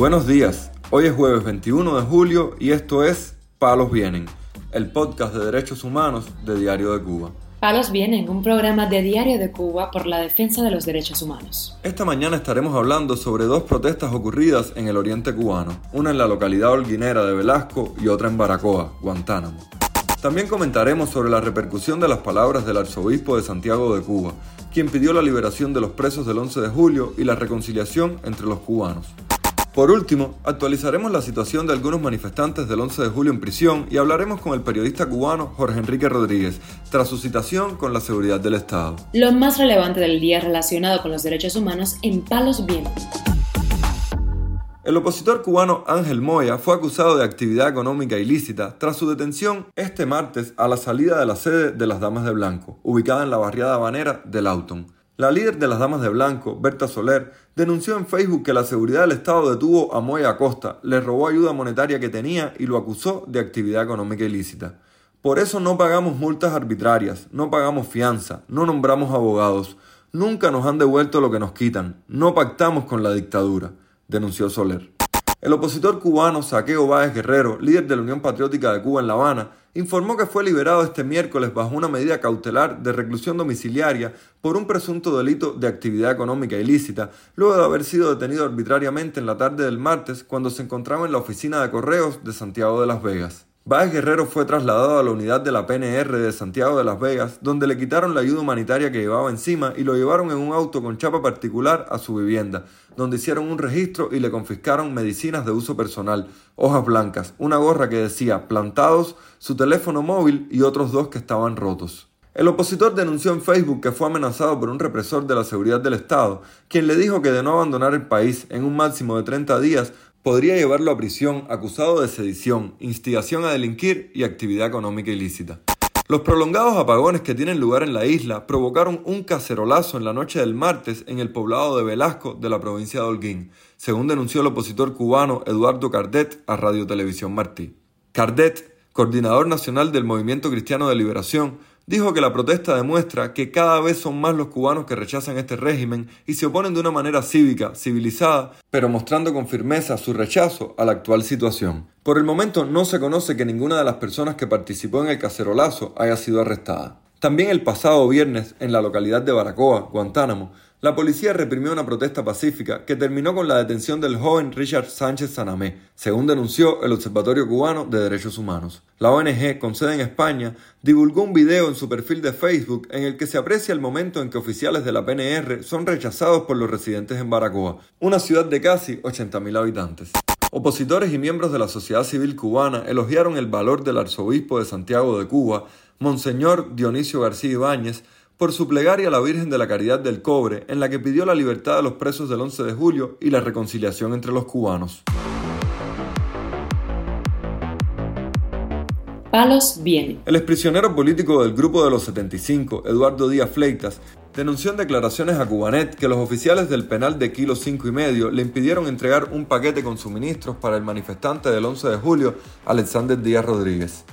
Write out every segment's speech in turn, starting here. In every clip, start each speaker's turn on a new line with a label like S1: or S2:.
S1: Buenos días, hoy es jueves 21 de julio y esto es Palos Vienen, el podcast de derechos humanos de Diario de Cuba.
S2: Palos Vienen, un programa de Diario de Cuba por la defensa de los derechos humanos.
S1: Esta mañana estaremos hablando sobre dos protestas ocurridas en el oriente cubano, una en la localidad holguinera de Velasco y otra en Baracoa, Guantánamo. También comentaremos sobre la repercusión de las palabras del arzobispo de Santiago de Cuba, quien pidió la liberación de los presos del 11 de julio y la reconciliación entre los cubanos. Por último, actualizaremos la situación de algunos manifestantes del 11 de julio en prisión y hablaremos con el periodista cubano Jorge Enrique Rodríguez, tras su citación con la seguridad del Estado.
S2: Lo más relevante del día relacionado con los derechos humanos en Palos Vientos.
S1: El opositor cubano Ángel Moya fue acusado de actividad económica ilícita tras su detención este martes a la salida de la sede de las Damas de Blanco, ubicada en la barriada habanera de Lauton. La líder de las Damas de Blanco, Berta Soler, denunció en Facebook que la seguridad del Estado detuvo a Moya Acosta, le robó ayuda monetaria que tenía y lo acusó de actividad económica ilícita. Por eso no pagamos multas arbitrarias, no pagamos fianza, no nombramos abogados, nunca nos han devuelto lo que nos quitan, no pactamos con la dictadura, denunció Soler. El opositor cubano Saqueo Báez Guerrero, líder de la Unión Patriótica de Cuba en La Habana, informó que fue liberado este miércoles bajo una medida cautelar de reclusión domiciliaria por un presunto delito de actividad económica ilícita, luego de haber sido detenido arbitrariamente en la tarde del martes cuando se encontraba en la oficina de correos de Santiago de las Vegas. Báez Guerrero fue trasladado a la unidad de la PNR de Santiago de Las Vegas, donde le quitaron la ayuda humanitaria que llevaba encima y lo llevaron en un auto con chapa particular a su vivienda, donde hicieron un registro y le confiscaron medicinas de uso personal, hojas blancas, una gorra que decía plantados, su teléfono móvil y otros dos que estaban rotos. El opositor denunció en Facebook que fue amenazado por un represor de la seguridad del Estado, quien le dijo que de no abandonar el país en un máximo de 30 días podría llevarlo a prisión acusado de sedición, instigación a delinquir y actividad económica ilícita. Los prolongados apagones que tienen lugar en la isla provocaron un cacerolazo en la noche del martes en el poblado de Velasco de la provincia de Holguín, según denunció el opositor cubano Eduardo Cardet a Radio Televisión Martí. Cardet, coordinador nacional del Movimiento Cristiano de Liberación, dijo que la protesta demuestra que cada vez son más los cubanos que rechazan este régimen y se oponen de una manera cívica, civilizada, pero mostrando con firmeza su rechazo a la actual situación. Por el momento no se conoce que ninguna de las personas que participó en el cacerolazo haya sido arrestada. También el pasado viernes, en la localidad de Baracoa, Guantánamo, la policía reprimió una protesta pacífica que terminó con la detención del joven Richard Sánchez Sanamé, según denunció el Observatorio Cubano de Derechos Humanos. La ONG, con sede en España, divulgó un video en su perfil de Facebook en el que se aprecia el momento en que oficiales de la PNR son rechazados por los residentes en Baracoa, una ciudad de casi 80.000 habitantes. Opositores y miembros de la sociedad civil cubana elogiaron el valor del arzobispo de Santiago de Cuba, Monseñor Dionisio García Ibáñez, por su plegaria a la Virgen de la Caridad del Cobre, en la que pidió la libertad de los presos del 11 de julio y la reconciliación entre los cubanos.
S2: Palos viene.
S1: El exprisionero político del Grupo de los 75, Eduardo Díaz Fleitas, denunció en declaraciones a Cubanet que los oficiales del penal de Kilo 5 y medio le impidieron entregar un paquete con suministros para el manifestante del 11 de julio, Alexander Díaz Rodríguez.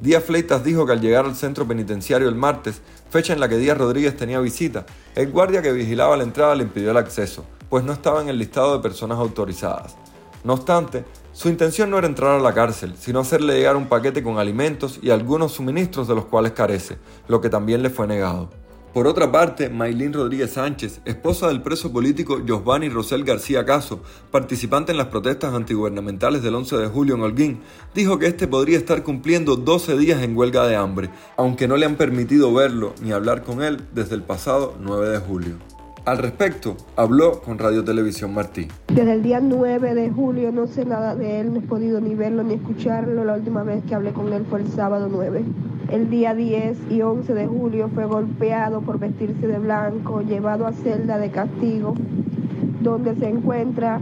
S1: Díaz Fleitas dijo que al llegar al centro penitenciario el martes, fecha en la que Díaz Rodríguez tenía visita, el guardia que vigilaba la entrada le impidió el acceso, pues no estaba en el listado de personas autorizadas. No obstante, su intención no era entrar a la cárcel, sino hacerle llegar un paquete con alimentos y algunos suministros de los cuales carece, lo que también le fue negado. Por otra parte, Maylin Rodríguez Sánchez, esposa del preso político Giovanni Rosel García Caso, participante en las protestas antigubernamentales del 11 de julio en Holguín, dijo que este podría estar cumpliendo 12 días en huelga de hambre, aunque no le han permitido verlo ni hablar con él desde el pasado 9 de julio. Al respecto, habló con Radio Televisión Martí.
S3: Desde el día 9 de julio no sé nada de él, no he podido ni verlo ni escucharlo. La última vez que hablé con él fue el sábado 9. El día 10 y 11 de julio fue golpeado por vestirse de blanco, llevado a celda de castigo, donde se encuentra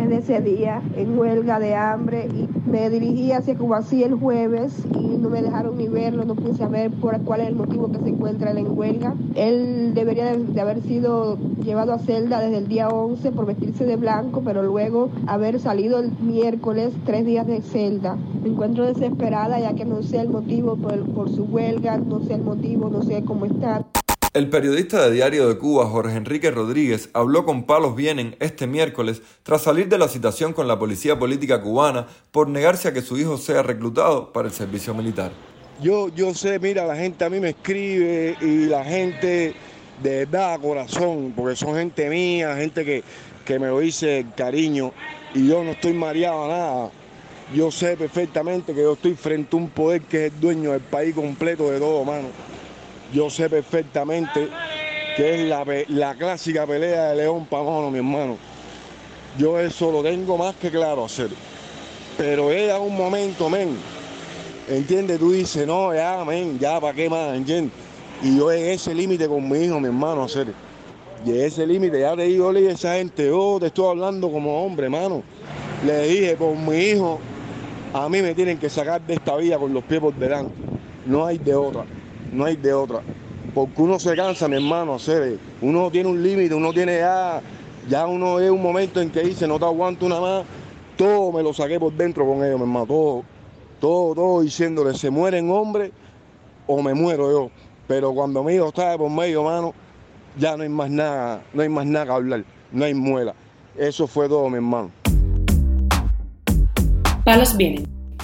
S3: desde ese día en huelga de hambre y me dirigí hacia Cubasí el jueves y no me dejaron ni verlo, no pude saber por cuál es el motivo que se encuentra él en huelga. Él debería de, haber sido llevado a celda desde el día 11 por vestirse de blanco, pero luego haber salido el miércoles tres días de celda. Me encuentro desesperada ya que no sé el motivo por, por su huelga, no sé el motivo, no sé cómo está.
S1: El periodista de Diario de Cuba, Jorge Enrique Rodríguez, habló con Palos Vienen este miércoles tras salir de la citación con la policía política cubana por negarse a que su hijo sea reclutado para el servicio militar.
S4: Yo, yo sé, mira, la gente a mí me escribe y la gente de verdad, corazón, porque son gente mía, gente que, que me lo dice cariño y yo no estoy mareado a nada. Yo sé perfectamente que yo estoy frente a un poder que es el dueño del país completo de todo, mano yo sé perfectamente que es la, clásica pelea de León Pamono, mi hermano. Yo eso lo tengo más que claro hacer. Pero a un momento, men, ¿entiendes? Tú dices, no, ya, men, ya, ¿para qué más? ¿Entiendes? Y yo en ese límite con mi hijo, mi hermano, hacer. Y en ese límite, ya te digo, le a esa gente, yo te estoy hablando como hombre, hermano. Le dije, por mi hijo, a mí me tienen que sacar de esta vida con los pies por delante. No hay de otra no hay de otra. Porque uno se cansa, mi hermano, hacer, uno tiene un límite, uno tiene ya, ya uno es un momento en que dice, no te aguanto una más, todo me lo saqué por dentro con ellos, mi hermano, todo, todo, todo diciéndole, se mueren hombres o me muero yo. Pero cuando mi hijo está por medio, hermano, ya no hay más nada, no hay más nada que hablar, no hay muela. Eso fue todo, mi hermano.
S2: Palos vienen